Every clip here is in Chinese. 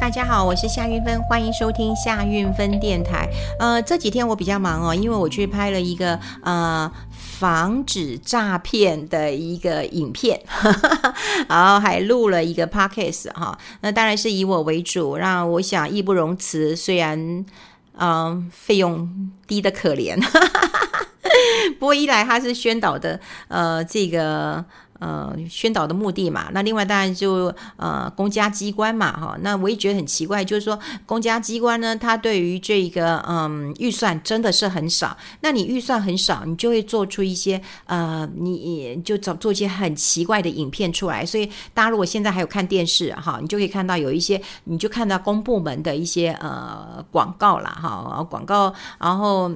大家好，我是夏韵芬，欢迎收听夏韵芬电台。呃，这几天我比较忙哦，因为我去拍了一个呃防止诈骗的一个影片，然后还录了一个 podcast 哈、那当然是以我为主，让我想义不容辞。虽然嗯、费用低得可怜，不过一来它是宣导的呃这个。呃，宣导的目的嘛，那另外当然就呃，公家机关嘛，哈，那我也觉得很奇怪，就是说公家机关呢，它对于这个嗯预算真的是很少，那你预算很少，你就会做出一些呃，你就找做一些很奇怪的影片出来，所以大家如果现在还有看电视哈，你就可以看到有一些，你就看到公部门的一些呃广告啦，哈，广告，然后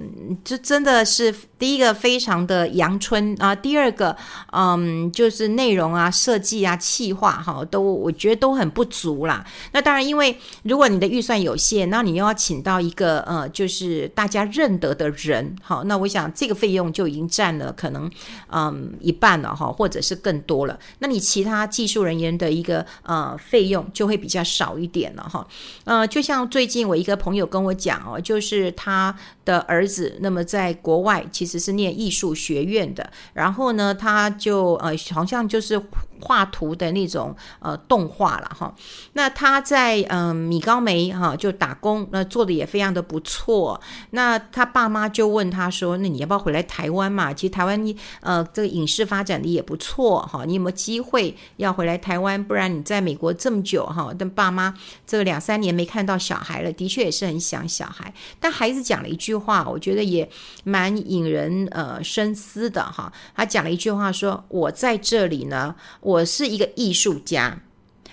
这真的是第一个非常的阳春啊，第二个嗯就。是内容啊、设计啊、企划哈，都我觉得都很不足啦。那当然，因为如果你的预算有限，那你又要请到一个呃，就是大家认得的人，好，那我想这个费用就已经占了可能嗯一半了哈，或者是更多了。那你其他技术人员的一个呃费用就会比较少一点了哈。呃，就像最近我一个朋友跟我讲哦，就是他的儿子那么在国外其实是念艺术学院的，然后呢，他就呃。好像就是画图的那种呃动画了哈，那他在嗯、米高梅哈就打工，那做的也非常的不错。那他爸妈就问他说：“那你要不要回来台湾嘛？其实台湾呃这个影视发展的也不错哈，你有没有机会要回来台湾？不然你在美国这么久哈，但爸妈这两三年没看到小孩了，的确也是很想小孩。但孩子讲了一句话，我觉得也蛮引人呃深思的哈。他讲了一句话说：我在。这里呢，我我是一个艺术家，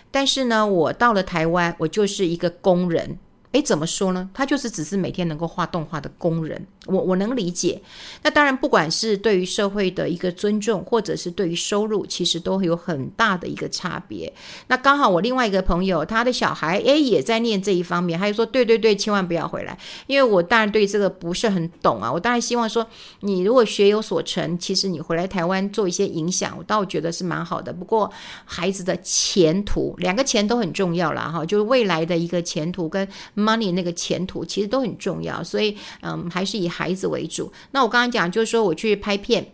但是呢，我到了台湾，我就是一个工人。诶，怎么说呢？他就是只是每天能够画动画的工人。我我能理解，那当然，不管是对于社会的一个尊重，或者是对于收入，其实都有很大的一个差别。那刚好我另外一个朋友，他的小孩诶也在念这一方面，他就说：对对对，千万不要回来。因为我当然对这个不是很懂啊，我当然希望说，你如果学有所成，其实你回来台湾做一些影响，我倒觉得是蛮好的。不过孩子的前途，两个钱都很重要啦。哈，就是未来的一个前途跟 money 那个前途，其实都很重要。所以嗯，还是以。孩子为主，那我刚刚讲就是说我去拍片。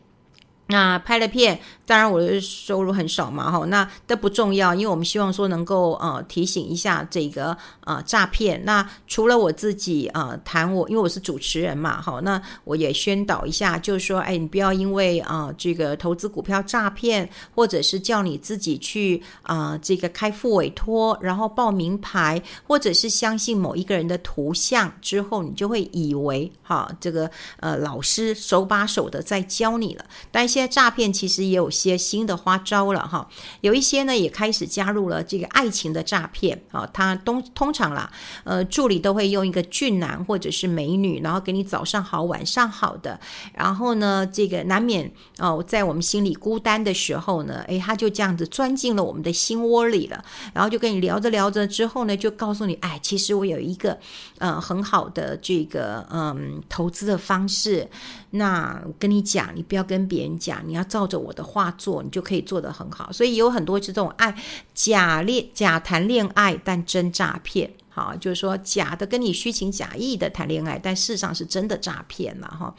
那拍了片，当然我的收入很少嘛，哈，那都不重要，因为我们希望说能够呃提醒一下这个呃诈骗。那除了我自己呃谈我，因为我是主持人嘛，哈，那我也宣导一下，就是说，哎，你不要因为啊、呃、这个投资股票诈骗，或者是叫你自己去啊、这个开副委托，然后报名牌，或者是相信某一个人的图像之后，你就会以为哈这个呃老师手把手的在教你了，但现在诈骗其实也有些新的花招了哈，有一些呢也开始加入了这个爱情的诈骗啊，他通通常啦，呃助理都会用一个俊男或者是美女，然后给你早上好晚上好的，然后呢这个难免哦在我们心里孤单的时候呢，诶他就这样子钻进了我们的心窝里了，然后就跟你聊着聊着之后呢，就告诉你，哎其实我有一个呃很好的这个嗯投资的方式，那我跟你讲，你不要跟别人讲。你要照着我的话做，你就可以做得很好。所以有很多这种爱假恋、假谈恋爱，但真诈骗。好，就是说假的跟你虚情假意的谈恋爱，但事实上是真的诈骗了哈。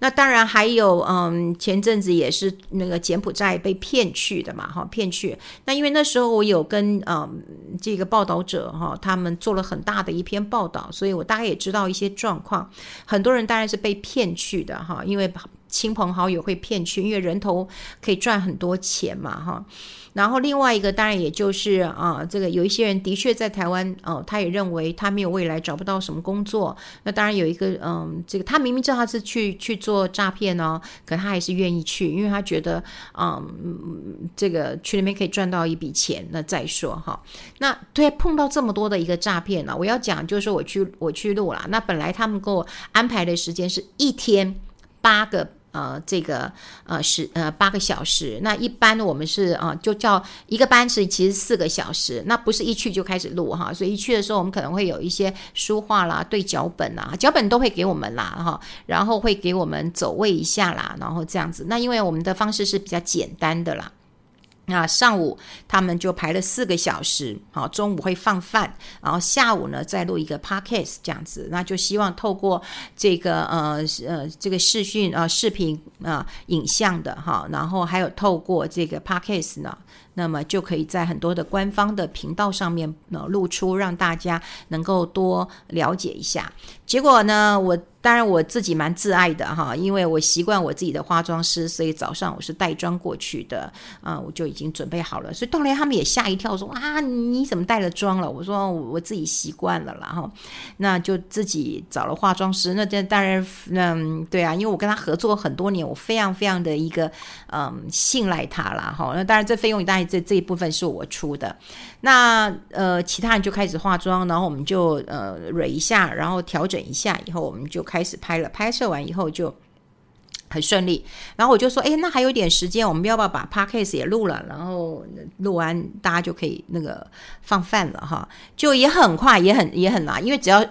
那当然还有，嗯，前阵子也是那个柬埔寨被骗去的嘛，哈，骗去。那因为那时候我有跟嗯这个报道者哈，他们做了很大的一篇报道，所以我大概也知道一些状况。很多人当然是被骗去的哈，因为。亲朋好友会骗去，因为人头可以赚很多钱嘛，哈。然后另外一个当然也就是啊，这个有一些人的确在台湾哦，他也认为他没有未来，找不到什么工作。那当然有一个嗯，这个他明明知道他是去去做诈骗哦，可他还是愿意去，因为他觉得嗯，这个去那边可以赚到一笔钱。那再说哈，那对碰到这么多的一个诈骗呢，我要讲就是说我去我去录了。那本来他们给我安排的时间是一天八个。呃，这个呃十呃八个小时，那一般我们是啊、就叫一个班是其实四个小时，那不是一去就开始录哈，所以一去的时候我们可能会有一些书画啦、对脚本啦，脚本都会给我们啦哈，然后会给我们走位一下啦，然后这样子，那因为我们的方式是比较简单的啦。那上午他们就排了四个小时，好，中午会放饭，然后下午呢再录一个 podcast 这样子，那就希望透过这个呃呃这个视讯啊、视频啊、影像的哈，然后还有透过这个 podcast 呢。那么就可以在很多的官方的频道上面呢露出，让大家能够多了解一下。结果呢，我当然我自己蛮自爱的哈，因为我习惯我自己的化妆师，所以早上我是带妆过去的啊，我就已经准备好了。所以后来他们也吓一跳，说啊，你怎么带了妆了？我说我自己习惯了啦哈，那就自己找了化妆师。那这当然，嗯，对啊，因为我跟他合作很多年，我非常非常的一个嗯信赖他了哈。那当然这费用当然。这这一部分是我出的，那呃，其他人就开始化妆，然后我们就呃蕊一下，然后调整一下，以后我们就开始拍了。拍摄完以后就很顺利，然后我就说，哎，那还有点时间，我们要不要把 podcast 也录了？然后录完大家就可以那个放饭了哈，就也很快，也很也很难，因为只要。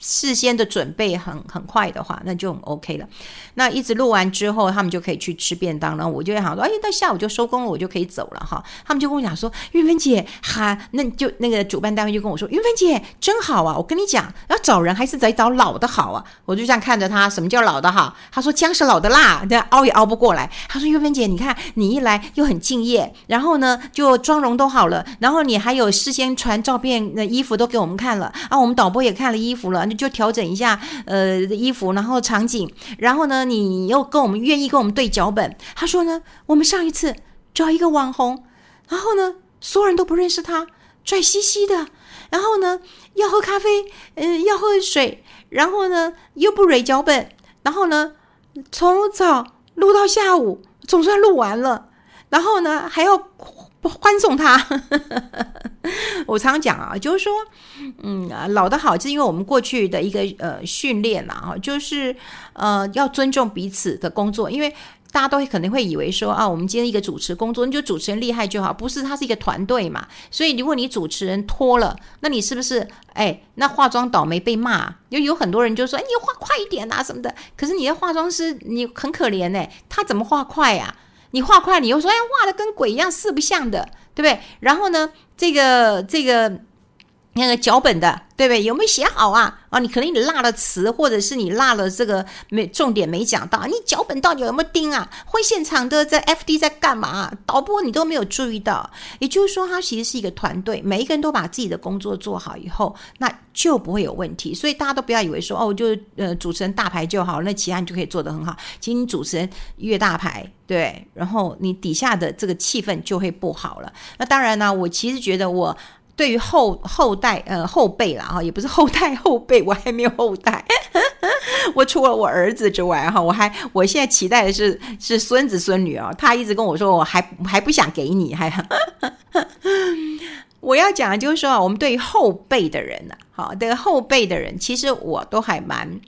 事先的准备很很快的话，那就很 OK 了。那一直录完之后，他们就可以去吃便当了。我就想说，哎，到下午就收工了，我就可以走了哈。他们就跟我讲说，韵芬姐，哈，那就那个主办单位就跟我说，韵芬姐真好啊。我跟你讲，要找人还是得找老的好啊。我就这样看着他，什么叫老的好？他说姜是老的辣，这熬也熬不过来。他说韵芬姐，你看你一来又很敬业，然后呢就妆容都好了，然后你还有事先传照片，那衣服都给我们看了啊，我们导播也看了衣服了。就调整一下，呃，衣服，然后场景，然后呢，你又跟我们愿意跟我们对脚本。他说呢，我们上一次找一个网红，然后呢，所有人都不认识他，拽兮兮的，然后呢，要喝咖啡，嗯、要喝水，然后呢，又不蕊脚本，然后呢，从早录到下午，总算录完了，然后呢，还要。欢送他，我常讲啊，就是说，嗯，老的好，是因为我们过去的一个呃训练嘛，哈，就是呃要尊重彼此的工作，因为大家都会可能会以为说啊，我们今天一个主持工作，你就主持人厉害就好，不是，他是一个团队嘛，所以如果你主持人拖了，那你是不是哎，那化妆倒霉被骂？有有很多人就说，哎，你化快一点啊什么的，可是你的化妆师你很可怜哎，他怎么化快呀？你画快，你又说哎，画的跟鬼一样，四不像的，对不对？然后呢，这个这个那个脚本的。对不对？有没有写好啊？啊，你可能你落了词，或者是你落了这个没重点没讲到。你脚本到底有没有盯啊？会现场的在 FD 在干嘛？导播你都没有注意到。也就是说，他其实是一个团队，每一个人都把自己的工作做好以后，那就不会有问题。所以大家都不要以为说哦，就呃主持人大牌就好，那其他你就可以做得很好。其实你主持人越大牌，对，然后你底下的这个气氛就会不好了。那当然呢，我其实觉得我。对于后后代呃后辈啦哈，也不是后代 后辈，我还没有后代。我除了我儿子之外哈，我还我现在期待的是是孙子孙女啊。他一直跟我说，我还还不想给你，还 我要讲的就是说，我们对于后辈的人呢，好，对后辈的人，其实我都还蛮。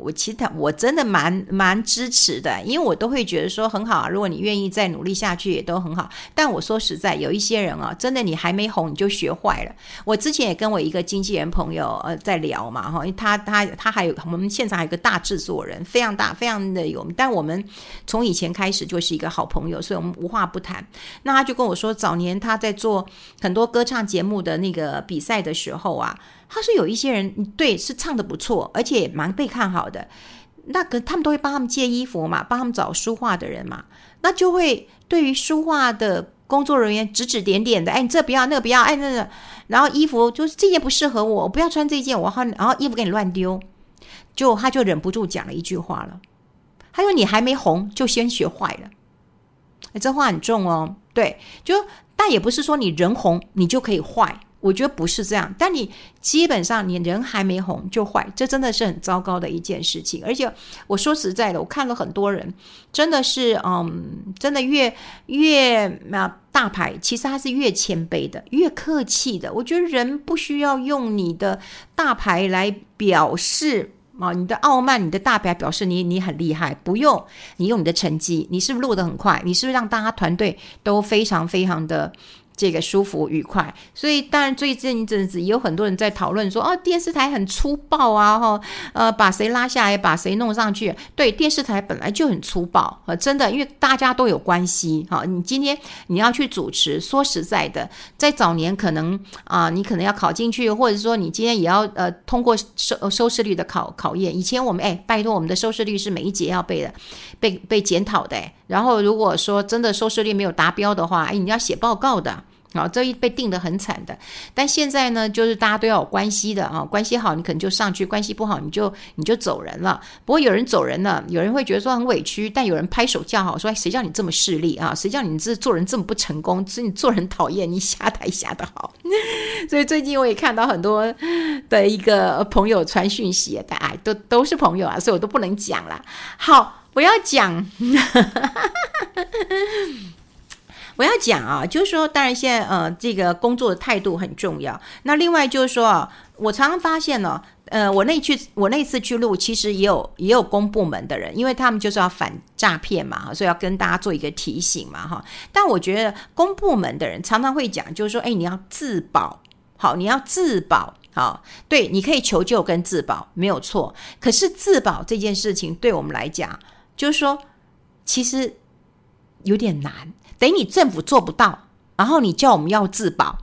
我其实我真的蛮蛮支持的，因为我都会觉得说很好啊。如果你愿意再努力下去，也都很好。但我说实在，有一些人啊，真的你还没红你就学坏了。我之前也跟我一个经纪人朋友呃在聊嘛哈，他他他还有我们现场还有个大制作人，非常大非常的有。但我们从以前开始就是一个好朋友，所以我们无话不谈。那他就跟我说，早年他在做很多歌唱节目的那个比赛的时候啊。他说有一些人对是唱的不错，而且蛮被看好的，那个他们都会帮他们借衣服嘛，帮他们找书画的人嘛，那就会对于书画的工作人员指指点点的，哎，你这不要，那个不要，哎，那个，然后衣服就是这件不适合我，我不要穿这件，我好，然后衣服给你乱丢，就他就忍不住讲了一句话了，他说你还没红就先学坏了，哎，这话很重哦，对，就但也不是说你人红你就可以坏。我觉得不是这样，但你基本上你人还没红就坏，这真的是很糟糕的一件事情。而且我说实在的，我看了很多人，真的是，嗯，真的越越啊大牌，其实他是越谦卑的，越客气的。我觉得人不需要用你的大牌来表示啊，你的傲慢，你的大牌表示你你很厉害，不用你用你的成绩，你是不是录得很快？你是不是让大家团队都非常非常的。这个舒服愉快，所以当然最近一阵子也有很多人在讨论说，哦，电视台很粗暴啊，哈，呃，把谁拉下来，把谁弄上去。对，电视台本来就很粗暴，呃，真的，因为大家都有关系，哈。你今天你要去主持，说实在的，在早年可能啊，你可能要考进去，或者说你今天也要呃通过收收视率的考考验。以前我们哎，拜托，我们的收视率是每一节要背的，被被检讨的。然后如果说真的收视率没有达标的话，哎，你要写报告的。好，这一被定得很惨的，但现在呢，就是大家都要有关系的啊，关系好你可能就上去，关系不好你就你就走人了。不过有人走人了，有人会觉得说很委屈，但有人拍手叫好，说谁叫你这么势利啊？谁叫你这做人这么不成功？所以你做人讨厌，你下台下得好。所以最近我也看到很多的一个朋友传讯息，哎，都都是朋友啊，所以我都不能讲了。好，不要讲。我要讲啊，就是说，当然现在呃，这个工作的态度很重要。那另外就是说，我常常发现呢，呃，我那去我那次去录，其实也有也有公部门的人，因为他们就是要反诈骗嘛，所以要跟大家做一个提醒嘛，哈。但我觉得公部门的人常常会讲，就是说，哎，你要自保，好，你要自保，好，对，你可以求救跟自保没有错。可是自保这件事情对我们来讲，就是说，其实有点难。等于你政府做不到，然后你叫我们要自保，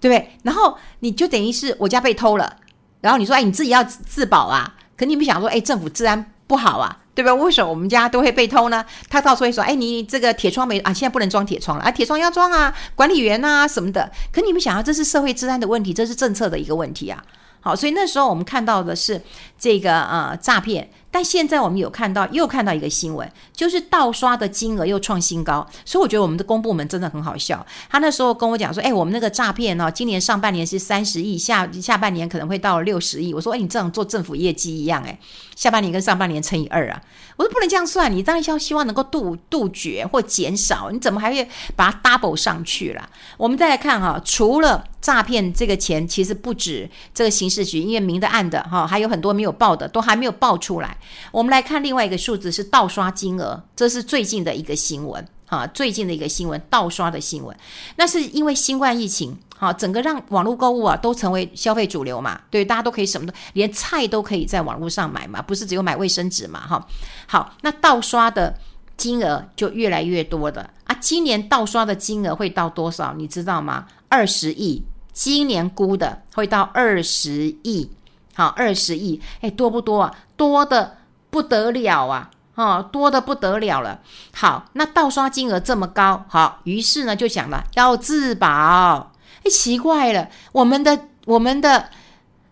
对不对？然后你就等于是我家被偷了，然后你说哎，你自己要自保啊？可你们想说哎，政府治安不好啊，对不对？为什么我们家都会被偷呢？他到时候会说哎，你这个铁窗没啊？现在不能装铁窗了啊，铁窗要装啊，管理员啊什么的。可你们想要这是社会治安的问题，这是政策的一个问题啊。好，所以那时候我们看到的是这个呃诈骗。但现在我们有看到，又看到一个新闻，就是盗刷的金额又创新高，所以我觉得我们的公部门真的很好笑。他那时候跟我讲说：“哎，我们那个诈骗呢，今年上半年是三十亿，下下半年可能会到六十亿。”我说：“哎，你这样做政府业绩一样，哎，下半年跟上半年乘以二啊。”我说：“不能这样算，你当然要希望能够杜杜绝或减少，你怎么还会把它 double 上去了？”我们再来看哈，除了诈骗这个钱，其实不止这个刑事局，因为明的暗的哈，还有很多没有报的，都还没有报出来。我们来看另外一个数字是盗刷金额，这是最近的一个新闻啊，最近的一个新闻，盗刷的新闻。那是因为新冠疫情，哈，整个让网络购物啊都成为消费主流嘛，对，大家都可以什么都，连菜都可以在网络上买嘛，不是只有买卫生纸嘛，哈。好，那盗刷的金额就越来越多的啊，今年盗刷的金额会到多少？你知道吗？二十亿，今年估的会到二十亿，好，二十亿，哎，多不多啊？多的。不得了啊！哦，多的不得了了。好，那盗刷金额这么高，好，于是呢就想了要自保。哎，奇怪了，我们的我们的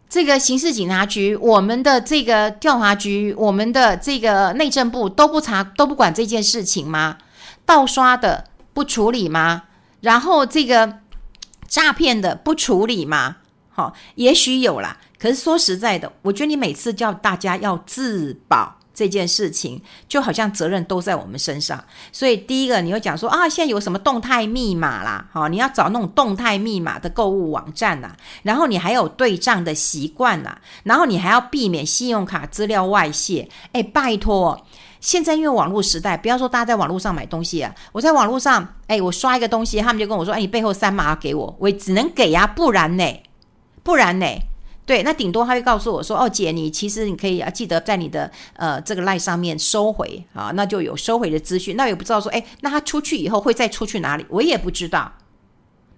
这个刑事警察局，我们的这个调查局，我们的这个内政部都不查都不管这件事情吗？盗刷的不处理吗？然后这个诈骗的不处理吗？好，也许有啦。可是说实在的，我觉得你每次叫大家要自保这件事情，就好像责任都在我们身上。所以第一个，你会讲说啊，现在有什么动态密码啦？好，你要找那种动态密码的购物网站呐，然后你还有对账的习惯呐，然后你还要避免信用卡资料外泄。哎，拜托，现在因为网络时代，不要说大家在网络上买东西啊，我在网络上，哎，我刷一个东西，他们就跟我说，哎，你背后三码给我，我只能给呀，不然呢？不然呢？对，那顶多他会告诉我说：“哦，姐，你其实你可以啊，记得在你的呃这个 LINE 上面收回啊，那就有收回的资讯。那也不知道说，哎，那他出去以后会再出去哪里？我也不知道。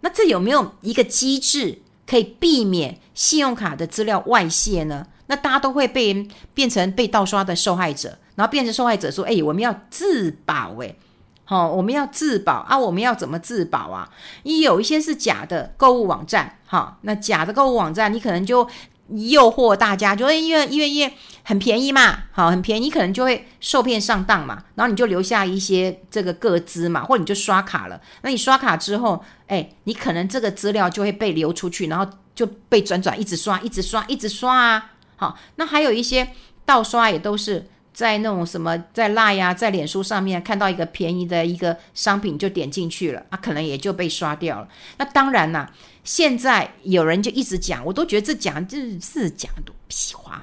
那这有没有一个机制可以避免信用卡的资料外泄呢？那大家都会被变成被盗刷的受害者，然后变成受害者说：哎，我们要自保，哎。”好、我们要自保啊！我们要怎么自保啊？你有一些是假的购物网站，哈、那假的购物网站，你可能就诱惑大家，就因为因为因为很便宜嘛，好，很便宜，你可能就会受骗上当嘛，然后你就留下一些这个个资嘛，或者你就刷卡了。那你刷卡之后，哎，你可能这个资料就会被流出去，然后就被转转，一直刷，一直刷，一直刷啊！好，那还有一些盗刷也都是。在那种什么，在辣呀，在脸书上面看到一个便宜的一个商品就点进去了啊，可能也就被刷掉了。那当然啦，现在有人就一直讲，我都觉得这讲这是讲的屁话。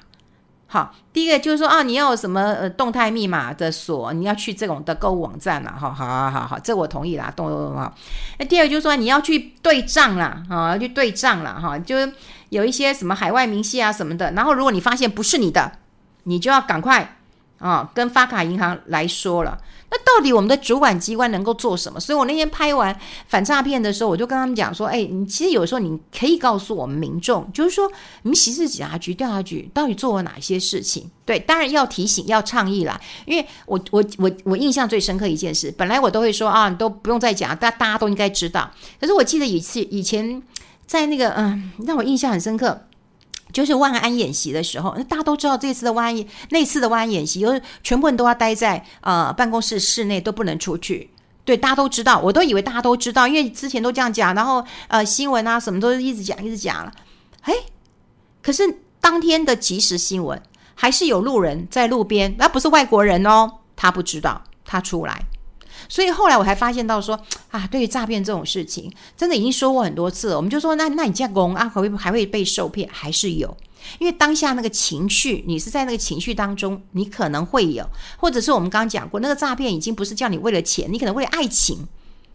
好，第一个就是说啊，你要什么呃动态密码的锁，你要去这种的购物网站啦，哈，好好好好，这我同意啦，动动动哈。那第二个就是说你要去对账啦，啊，要去对账啦，哈，就是有一些什么海外明细啊什么的，然后如果你发现不是你的，你就要赶快啊跟发卡银行来说了。那到底我们的主管机关能够做什么？所以我那天拍完反诈骗的时候，我就跟他们讲说：“哎，你其实有时候你可以告诉我们民众，就是说你们刑事警察局、调查局到底做了哪些事情？对，当然要提醒、要倡议啦。因为我、我、我、我印象最深刻一件事，本来我都会说啊，你都不用再讲，大大家都应该知道。可是我记得一次以前在那个嗯，让我印象很深刻。”就是万安演习的时候，那大家都知道这次的万安那次的万安演习，就是全部人都要待在呃办公室室内，都不能出去。对，大家都知道，我都以为大家都知道，因为之前都这样讲，然后呃新闻啊什么都一直讲一直讲了。哎，可是当天的即时新闻还是有路人在路边，那不是外国人哦，他不知道，他出来。所以后来我还发现到说 啊，对于诈骗这种事情，真的已经说过很多次了。我们就说，那那你这样公啊，还会还会被受骗？还是有？因为当下那个情绪，你是在那个情绪当中，你可能会有，或者是我们刚刚讲过，那个诈骗已经不是叫你为了钱，你可能为了爱情，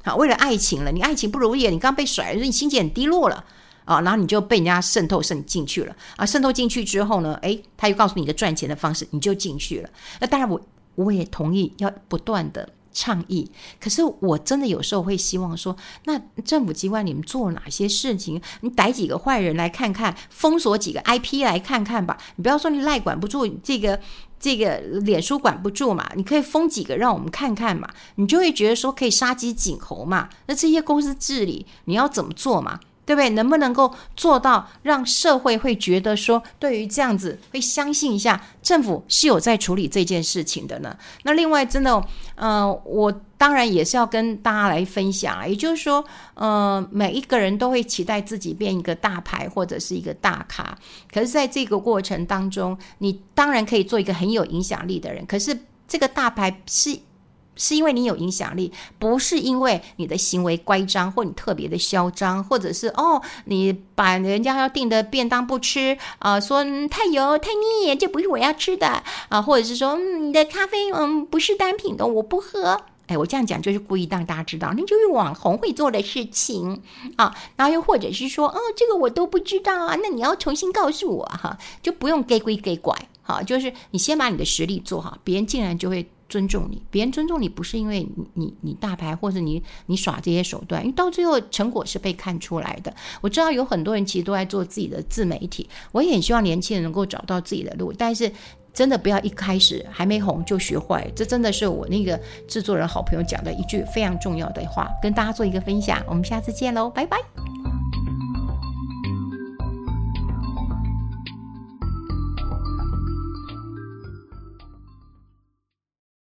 好，为了爱情了，你爱情不如意，你刚被甩了，你心情很低落了啊，然后你就被人家渗透渗进去了啊，渗透进去之后呢，诶，他又告诉你一个赚钱的方式，你就进去了。那当然，我我也同意要不断的。倡议，可是我真的有时候会希望说，那政府机关你们做哪些事情？你逮几个坏人来看看，封锁几个 IP 来看看吧。你不要说你赖管不住这个这个脸书管不住嘛，你可以封几个让我们看看嘛，你就会觉得说可以杀鸡儆猴嘛。那这些公司治理你要怎么做嘛？对不对？能不能够做到让社会会觉得说，对于这样子会相信一下政府是有在处理这件事情的呢？那另外，真的，呃，我当然也是要跟大家来分享，也就是说，呃，每一个人都会期待自己变一个大牌或者是一个大咖，可是在这个过程当中，你当然可以做一个很有影响力的人，可是这个大牌是。是因为你有影响力，不是因为你的行为乖张或你特别的嚣张，或者是哦，你把人家要订的便当不吃啊，说太油太腻，这不是我要吃的啊，或者是说嗯，你的咖啡嗯不是单品的，我不喝。哎，我这样讲就是故意让大家知道，那就是网红会做的事情啊。然后又或者是说，哦，这个我都不知道啊，那你要重新告诉我哈，就不用给鬼给拐哈，就是你先把你的实力做好，别人竟然就会。尊重你，别人尊重你不是因为你你你大牌或者你你耍这些手段，因为到最后成果是被看出来的。我知道有很多人其实都在做自己的自媒体，我也很希望年轻人能够找到自己的路，但是真的不要一开始还没红就学坏，这真的是我那个制作人好朋友讲的一句非常重要的话，跟大家做一个分享。我们下次见喽，拜拜。